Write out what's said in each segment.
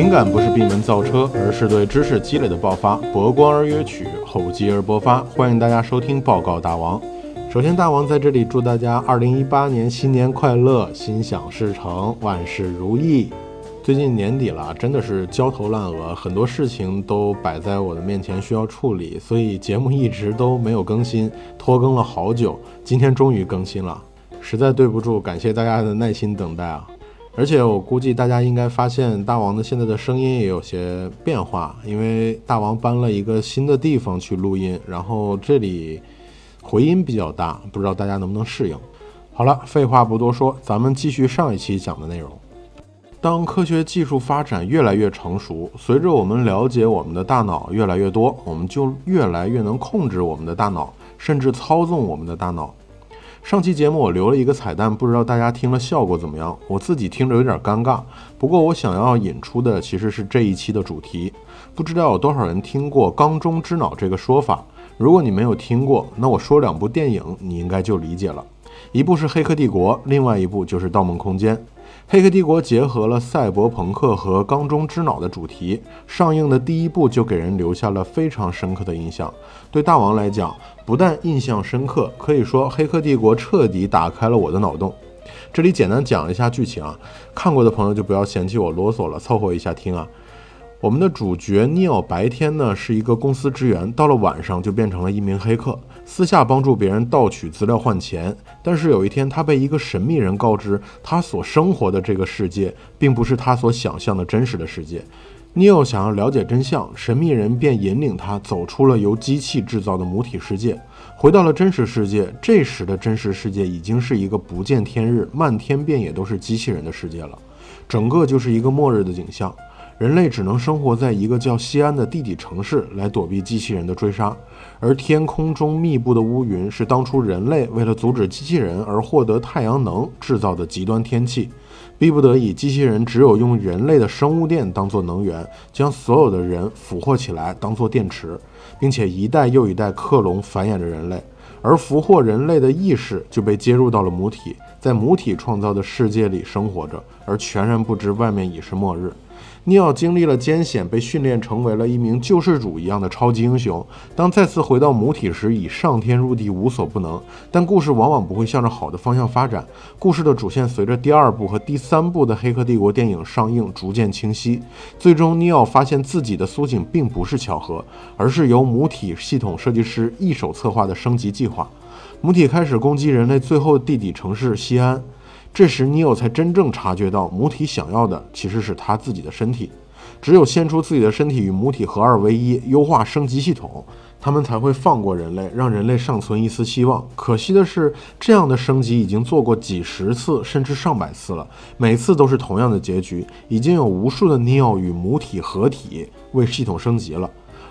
灵感不是闭门造车，而是对知识积累的爆发。博观而约取，厚积而薄发。欢迎大家收听报告大王。首先，大王在这里祝大家二零一八年新年快乐，心想事成，万事如意。最近年底了，真的是焦头烂额，很多事情都摆在我的面前需要处理，所以节目一直都没有更新，拖更了好久。今天终于更新了，实在对不住，感谢大家的耐心等待啊！而且我估计大家应该发现大王的现在的声音也有些变化，因为大王搬了一个新的地方去录音，然后这里回音比较大，不知道大家能不能适应。好了，废话不多说，咱们继续上一期讲的内容。当科学技术发展越来越成熟，随着我们了解我们的大脑越来越多，我们就越来越能控制我们的大脑，甚至操纵我们的大脑。上期节目我留了一个彩蛋，不知道大家听了效果怎么样？我自己听着有点尴尬。不过我想要引出的其实是这一期的主题。不知道有多少人听过“缸中之脑”这个说法？如果你没有听过，那我说两部电影，你应该就理解了。一部是《黑客帝国》，另外一部就是《盗梦空间》。《黑客帝国》结合了赛博朋克和缸中之脑的主题，上映的第一部就给人留下了非常深刻的印象。对大王来讲，不但印象深刻，可以说《黑客帝国》彻底打开了我的脑洞。这里简单讲一下剧情啊，看过的朋友就不要嫌弃我啰嗦了，凑合一下听啊。我们的主角 Neil 白天呢是一个公司职员，到了晚上就变成了一名黑客，私下帮助别人盗取资料换钱。但是有一天，他被一个神秘人告知，他所生活的这个世界并不是他所想象的真实的世界。Neil 想要了解真相，神秘人便引领他走出了由机器制造的母体世界，回到了真实世界。这时的真实世界已经是一个不见天日、漫天遍野都是机器人的世界了，整个就是一个末日的景象。人类只能生活在一个叫西安的地底城市来躲避机器人的追杀，而天空中密布的乌云是当初人类为了阻止机器人而获得太阳能制造的极端天气。逼不得已，机器人只有用人类的生物电当做能源，将所有的人俘获起来当做电池，并且一代又一代克隆繁衍着人类，而俘获人类的意识就被接入到了母体，在母体创造的世界里生活着，而全然不知外面已是末日。尼奥经历了艰险，被训练成为了一名救世主一样的超级英雄。当再次回到母体时，已上天入地，无所不能。但故事往往不会向着好的方向发展。故事的主线随着第二部和第三部的《黑客帝国》电影上映逐渐清晰。最终，尼奥发现自己的苏醒并不是巧合，而是由母体系统设计师一手策划的升级计划。母体开始攻击人类最后地底城市西安。这时，尼奥才真正察觉到，母体想要的其实是他自己的身体。只有献出自己的身体与母体合二为一，优化升级系统，他们才会放过人类，让人类尚存一丝希望。可惜的是，这样的升级已经做过几十次，甚至上百次了，每次都是同样的结局。已经有无数的尼奥与母体合体，为系统升级了。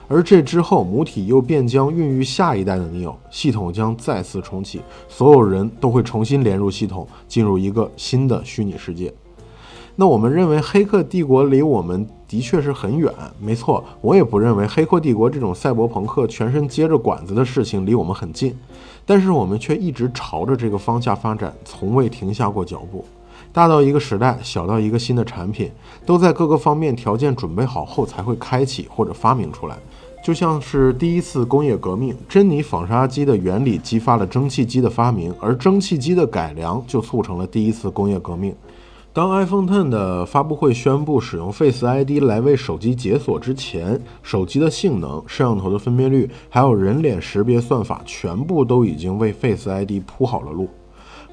而这之后，母体又便将孕育下一代的尼奥，系统将再次重启，所有人都会重新连入系统，进入一个新的虚拟世界。那我们认为《黑客帝国》离我们的确是很远，没错，我也不认为《黑客帝国》这种赛博朋克全身接着管子的事情离我们很近，但是我们却一直朝着这个方向发展，从未停下过脚步。大到一个时代，小到一个新的产品，都在各个方面条件准备好后才会开启或者发明出来。就像是第一次工业革命，珍妮纺纱机的原理激发了蒸汽机的发明，而蒸汽机的改良就促成了第一次工业革命。当 iPhone Ten 的发布会宣布使用 Face ID 来为手机解锁之前，手机的性能、摄像头的分辨率，还有人脸识别算法，全部都已经为 Face ID 铺好了路。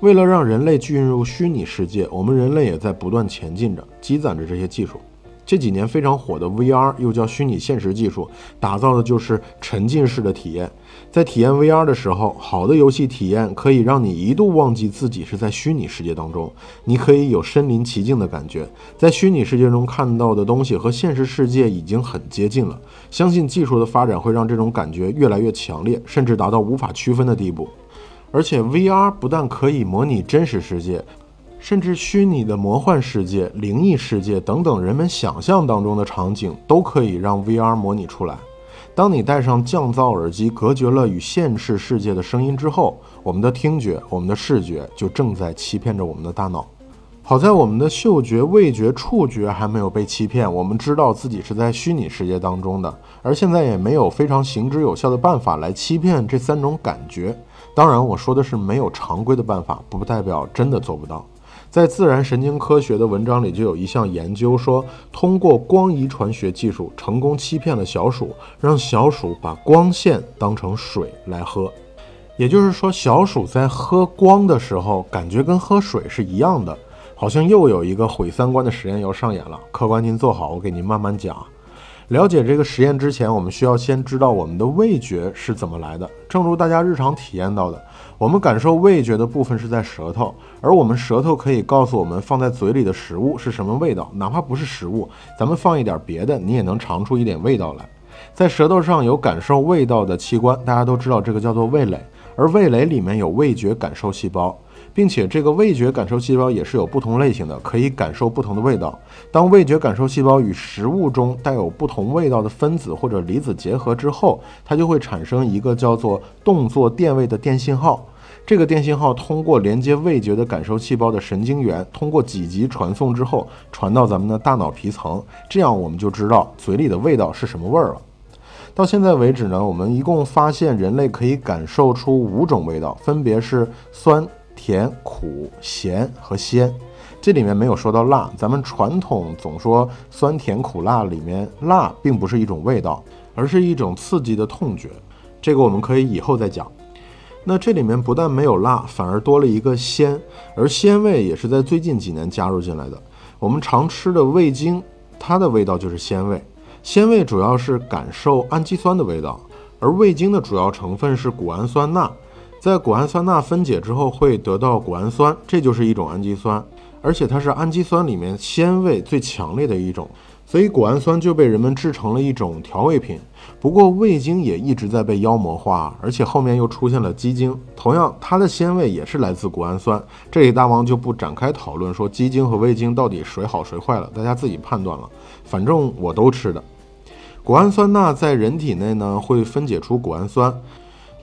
为了让人类进入虚拟世界，我们人类也在不断前进着，积攒着这些技术。这几年非常火的 VR，又叫虚拟现实技术，打造的就是沉浸式的体验。在体验 VR 的时候，好的游戏体验可以让你一度忘记自己是在虚拟世界当中，你可以有身临其境的感觉。在虚拟世界中看到的东西和现实世界已经很接近了。相信技术的发展会让这种感觉越来越强烈，甚至达到无法区分的地步。而且 VR 不但可以模拟真实世界。甚至虚拟的魔幻世界、灵异世界等等，人们想象当中的场景都可以让 VR 模拟出来。当你戴上降噪耳机，隔绝了与现实世界的声音之后，我们的听觉、我们的视觉就正在欺骗着我们的大脑。好在我们的嗅觉、味觉、触觉还没有被欺骗，我们知道自己是在虚拟世界当中的，而现在也没有非常行之有效的办法来欺骗这三种感觉。当然，我说的是没有常规的办法，不代表真的做不到。在《自然神经科学》的文章里就有一项研究说，通过光遗传学技术成功欺骗了小鼠，让小鼠把光线当成水来喝。也就是说，小鼠在喝光的时候，感觉跟喝水是一样的。好像又有一个毁三观的实验要上演了。客官，您坐好，我给您慢慢讲。了解这个实验之前，我们需要先知道我们的味觉是怎么来的。正如大家日常体验到的，我们感受味觉的部分是在舌头，而我们舌头可以告诉我们放在嘴里的食物是什么味道，哪怕不是食物，咱们放一点别的，你也能尝出一点味道来。在舌头上有感受味道的器官，大家都知道这个叫做味蕾，而味蕾里面有味觉感受细胞。并且这个味觉感受细胞也是有不同类型的，可以感受不同的味道。当味觉感受细胞与食物中带有不同味道的分子或者离子结合之后，它就会产生一个叫做动作电位的电信号。这个电信号通过连接味觉的感受细胞的神经元，通过几级传送之后，传到咱们的大脑皮层，这样我们就知道嘴里的味道是什么味儿了。到现在为止呢，我们一共发现人类可以感受出五种味道，分别是酸。甜、苦、咸和鲜，这里面没有说到辣。咱们传统总说酸甜苦辣里面辣并不是一种味道，而是一种刺激的痛觉。这个我们可以以后再讲。那这里面不但没有辣，反而多了一个鲜，而鲜味也是在最近几年加入进来的。我们常吃的味精，它的味道就是鲜味。鲜味主要是感受氨基酸的味道，而味精的主要成分是谷氨酸钠。在谷氨酸钠分解之后会得到谷氨酸，这就是一种氨基酸，而且它是氨基酸里面鲜味最强烈的一种，所以谷氨酸就被人们制成了一种调味品。不过味精也一直在被妖魔化，而且后面又出现了鸡精，同样它的鲜味也是来自谷氨酸。这里大王就不展开讨论说鸡精和味精到底谁好谁坏了，大家自己判断了。反正我都吃的。谷氨酸钠在人体内呢会分解出谷氨酸。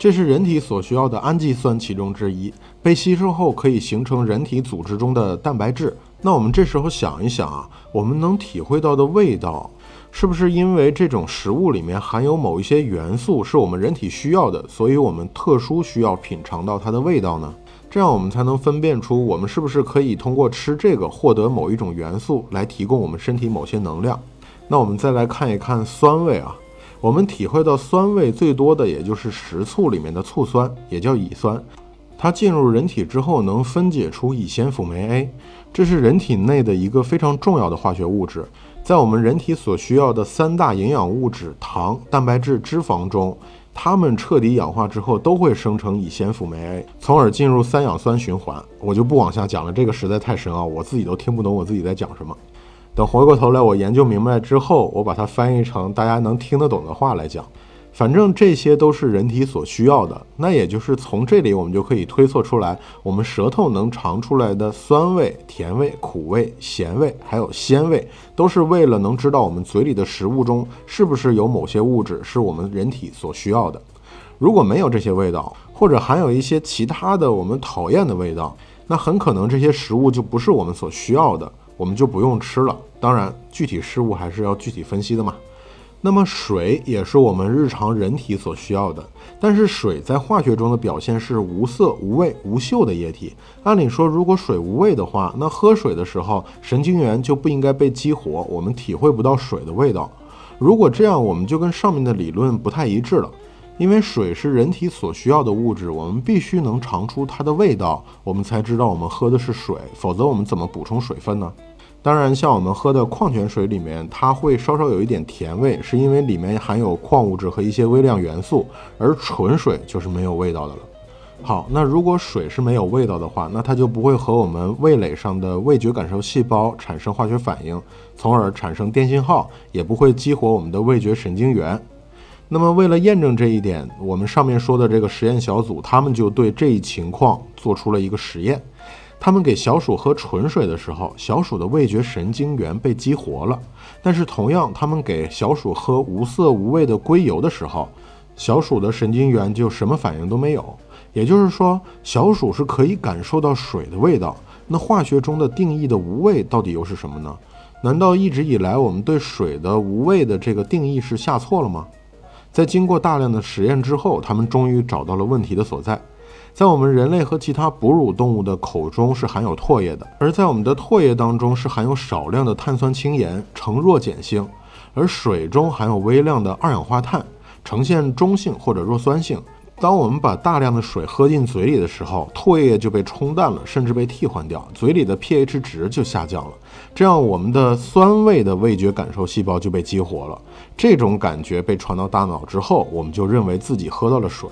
这是人体所需要的氨基酸其中之一，被吸收后可以形成人体组织中的蛋白质。那我们这时候想一想啊，我们能体会到的味道，是不是因为这种食物里面含有某一些元素是我们人体需要的，所以我们特殊需要品尝到它的味道呢？这样我们才能分辨出我们是不是可以通过吃这个获得某一种元素来提供我们身体某些能量。那我们再来看一看酸味啊。我们体会到酸味最多的，也就是食醋里面的醋酸，也叫乙酸。它进入人体之后，能分解出乙酰辅酶 A，这是人体内的一个非常重要的化学物质。在我们人体所需要的三大营养物质糖、蛋白质、脂肪中，它们彻底氧化之后，都会生成乙酰辅酶 A，从而进入三氧酸循环。我就不往下讲了，这个实在太深奥，我自己都听不懂我自己在讲什么。等回过头来，我研究明白之后，我把它翻译成大家能听得懂的话来讲。反正这些都是人体所需要的。那也就是从这里，我们就可以推测出来，我们舌头能尝出来的酸味、甜味、苦味、咸味，还有鲜味，都是为了能知道我们嘴里的食物中是不是有某些物质是我们人体所需要的。如果没有这些味道，或者含有一些其他的我们讨厌的味道，那很可能这些食物就不是我们所需要的。我们就不用吃了。当然，具体事物还是要具体分析的嘛。那么，水也是我们日常人体所需要的。但是，水在化学中的表现是无色、无味、无嗅的液体。按理说，如果水无味的话，那喝水的时候，神经元就不应该被激活，我们体会不到水的味道。如果这样，我们就跟上面的理论不太一致了。因为水是人体所需要的物质，我们必须能尝出它的味道，我们才知道我们喝的是水。否则，我们怎么补充水分呢？当然，像我们喝的矿泉水里面，它会稍稍有一点甜味，是因为里面含有矿物质和一些微量元素，而纯水就是没有味道的了。好，那如果水是没有味道的话，那它就不会和我们味蕾上的味觉感受细胞产生化学反应，从而产生电信号，也不会激活我们的味觉神经元。那么，为了验证这一点，我们上面说的这个实验小组，他们就对这一情况做出了一个实验。他们给小鼠喝纯水的时候，小鼠的味觉神经元被激活了。但是同样，他们给小鼠喝无色无味的硅油的时候，小鼠的神经元就什么反应都没有。也就是说，小鼠是可以感受到水的味道。那化学中的定义的无味到底又是什么呢？难道一直以来我们对水的无味的这个定义是下错了吗？在经过大量的实验之后，他们终于找到了问题的所在。在我们人类和其他哺乳动物的口中是含有唾液的，而在我们的唾液当中是含有少量的碳酸氢盐，呈弱碱性；而水中含有微量的二氧化碳，呈现中性或者弱酸性。当我们把大量的水喝进嘴里的时候，唾液就被冲淡了，甚至被替换掉，嘴里的 pH 值就下降了。这样，我们的酸味的味觉感受细胞就被激活了。这种感觉被传到大脑之后，我们就认为自己喝到了水。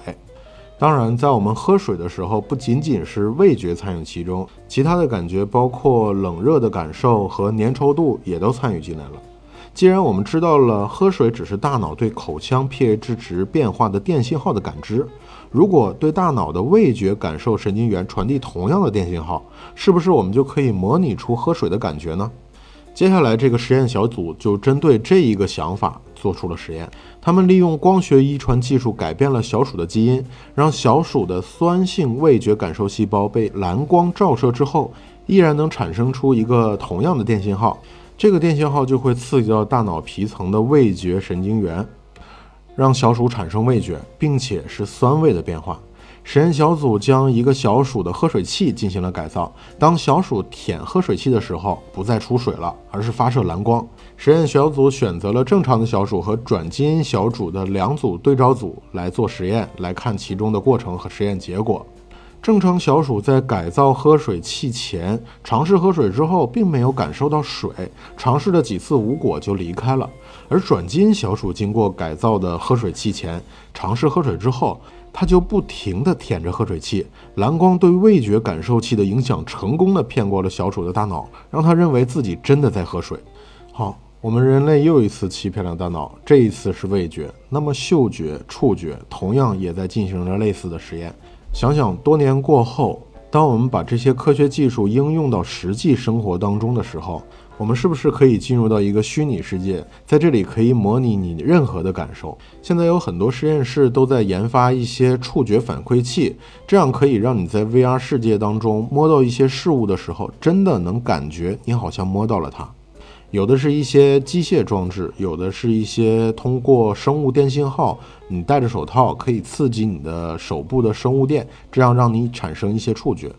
当然，在我们喝水的时候，不仅仅是味觉参与其中，其他的感觉，包括冷热的感受和粘稠度，也都参与进来了。既然我们知道了喝水只是大脑对口腔 pH 值变化的电信号的感知，如果对大脑的味觉感受神经元传递同样的电信号，是不是我们就可以模拟出喝水的感觉呢？接下来，这个实验小组就针对这一个想法做出了实验。他们利用光学遗传技术改变了小鼠的基因，让小鼠的酸性味觉感受细胞被蓝光照射之后，依然能产生出一个同样的电信号。这个电信号就会刺激到大脑皮层的味觉神经元，让小鼠产生味觉，并且是酸味的变化。实验小组将一个小鼠的喝水器进行了改造。当小鼠舔喝水器的时候，不再出水了，而是发射蓝光。实验小组选择了正常的小鼠和转基因小鼠的两组对照组来做实验，来看其中的过程和实验结果。正常小鼠在改造喝水器前尝试喝水之后，并没有感受到水，尝试了几次无果就离开了。而转基因小鼠经过改造的喝水器前尝试喝水之后，他就不停地舔着喝水器，蓝光对味觉感受器的影响成功地骗过了小鼠的大脑，让他认为自己真的在喝水。好，我们人类又一次欺骗了大脑，这一次是味觉。那么嗅觉、触觉同样也在进行着类似的实验。想想多年过后，当我们把这些科学技术应用到实际生活当中的时候，我们是不是可以进入到一个虚拟世界，在这里可以模拟你任何的感受？现在有很多实验室都在研发一些触觉反馈器，这样可以让你在 VR 世界当中摸到一些事物的时候，真的能感觉你好像摸到了它。有的是一些机械装置，有的是一些通过生物电信号，你戴着手套可以刺激你的手部的生物电，这样让你产生一些触觉。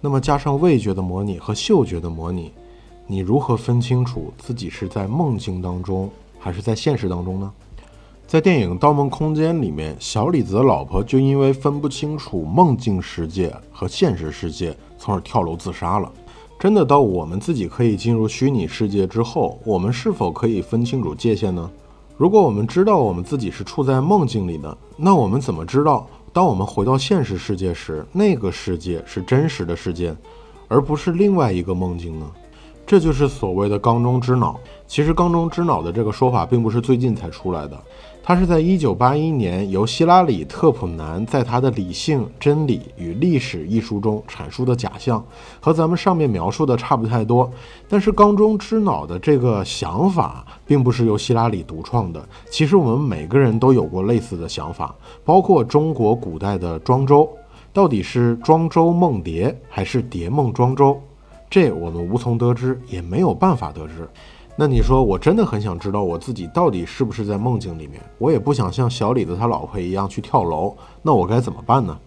那么加上味觉的模拟和嗅觉的模拟，你如何分清楚自己是在梦境当中还是在现实当中呢？在电影《盗梦空间》里面，小李子的老婆就因为分不清楚梦境世界和现实世界，从而跳楼自杀了。真的到我们自己可以进入虚拟世界之后，我们是否可以分清楚界限呢？如果我们知道我们自己是处在梦境里的，那我们怎么知道，当我们回到现实世界时，那个世界是真实的世界，而不是另外一个梦境呢？这就是所谓的缸中之脑。其实，缸中之脑的这个说法并不是最近才出来的。它是在一九八一年由希拉里·特普南在他的《理性、真理与历史》一书中阐述的假象，和咱们上面描述的差不太多。但是缸中之脑的这个想法并不是由希拉里独创的，其实我们每个人都有过类似的想法，包括中国古代的庄周，到底是庄周梦蝶还是蝶梦庄周，这我们无从得知，也没有办法得知。那你说，我真的很想知道我自己到底是不是在梦境里面？我也不想像小李子他老婆一样去跳楼，那我该怎么办呢？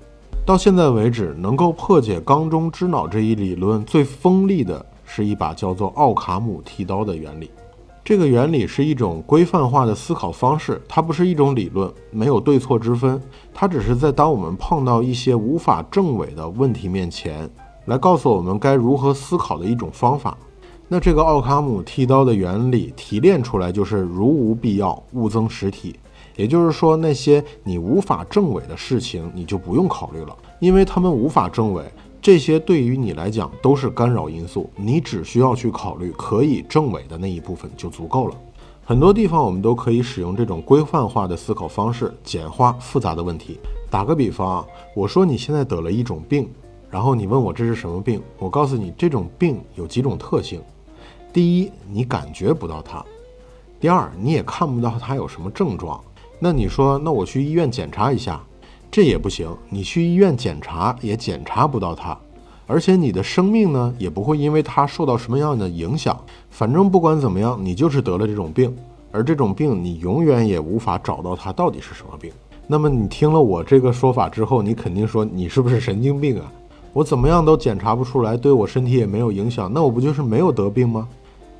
到现在为止，能够破解缸中之脑这一理论最锋利的是一把叫做奥卡姆剃刀的原理。这个原理是一种规范化的思考方式，它不是一种理论，没有对错之分，它只是在当我们碰到一些无法证伪的问题面前，来告诉我们该如何思考的一种方法。那这个奥卡姆剃刀的原理提炼出来就是：如无必要，勿增实体。也就是说，那些你无法证伪的事情，你就不用考虑了，因为他们无法证伪。这些对于你来讲都是干扰因素，你只需要去考虑可以证伪的那一部分就足够了。很多地方我们都可以使用这种规范化的思考方式，简化复杂的问题。打个比方啊，我说你现在得了一种病，然后你问我这是什么病，我告诉你这种病有几种特性。第一，你感觉不到它；第二，你也看不到它有什么症状。那你说，那我去医院检查一下，这也不行。你去医院检查也检查不到它。而且你的生命呢，也不会因为它受到什么样的影响。反正不管怎么样，你就是得了这种病，而这种病你永远也无法找到它到底是什么病。那么你听了我这个说法之后，你肯定说你是不是神经病啊？我怎么样都检查不出来，对我身体也没有影响，那我不就是没有得病吗？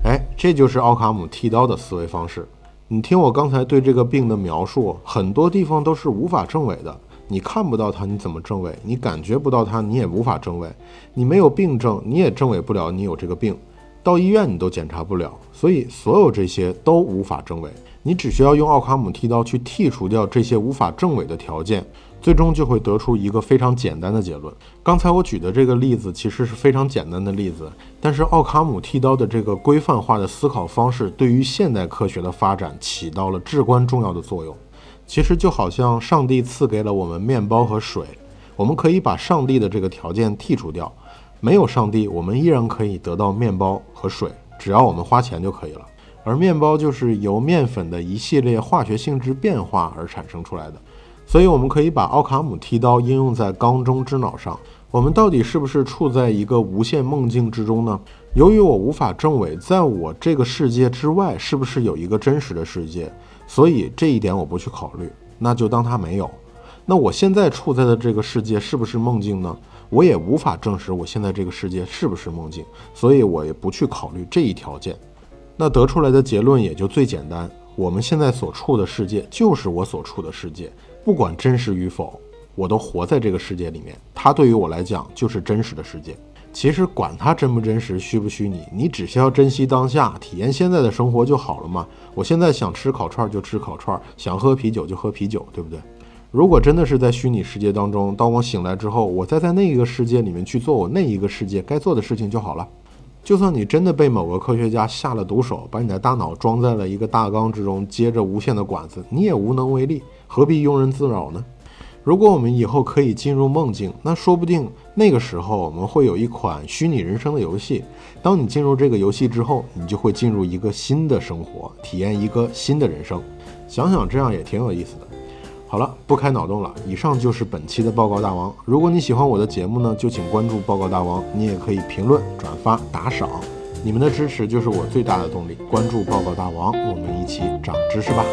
哎，这就是奥卡姆剃刀的思维方式。你听我刚才对这个病的描述，很多地方都是无法证伪的。你看不到它，你怎么证伪？你感觉不到它，你也无法证伪。你没有病症，你也证伪不了你有这个病。到医院你都检查不了，所以所有这些都无法证伪。你只需要用奥卡姆剃刀去剔除掉这些无法证伪的条件，最终就会得出一个非常简单的结论。刚才我举的这个例子其实是非常简单的例子，但是奥卡姆剃刀的这个规范化的思考方式，对于现代科学的发展起到了至关重要的作用。其实就好像上帝赐给了我们面包和水，我们可以把上帝的这个条件剔除掉，没有上帝，我们依然可以得到面包和水，只要我们花钱就可以了。而面包就是由面粉的一系列化学性质变化而产生出来的，所以我们可以把奥卡姆剃刀应用在缸中之脑上。我们到底是不是处在一个无限梦境之中呢？由于我无法证伪，在我这个世界之外是不是有一个真实的世界？所以这一点我不去考虑，那就当它没有。那我现在处在的这个世界是不是梦境呢？我也无法证实我现在这个世界是不是梦境，所以我也不去考虑这一条件。那得出来的结论也就最简单：我们现在所处的世界就是我所处的世界，不管真实与否，我都活在这个世界里面。它对于我来讲就是真实的世界。其实管它真不真实、虚不虚拟，你只需要珍惜当下，体验现在的生活就好了嘛。我现在想吃烤串就吃烤串，想喝啤酒就喝啤酒，对不对？如果真的是在虚拟世界当中，当我醒来之后，我再在那一个世界里面去做我那一个世界该做的事情就好了。就算你真的被某个科学家下了毒手，把你的大脑装在了一个大缸之中，接着无限的管子，你也无能为力，何必庸人自扰呢？如果我们以后可以进入梦境，那说不定那个时候我们会有一款虚拟人生的游戏。当你进入这个游戏之后，你就会进入一个新的生活，体验一个新的人生。想想这样也挺有意思的。好了，不开脑洞了。以上就是本期的报告大王。如果你喜欢我的节目呢，就请关注报告大王。你也可以评论、转发、打赏，你们的支持就是我最大的动力。关注报告大王，我们一起长知识吧。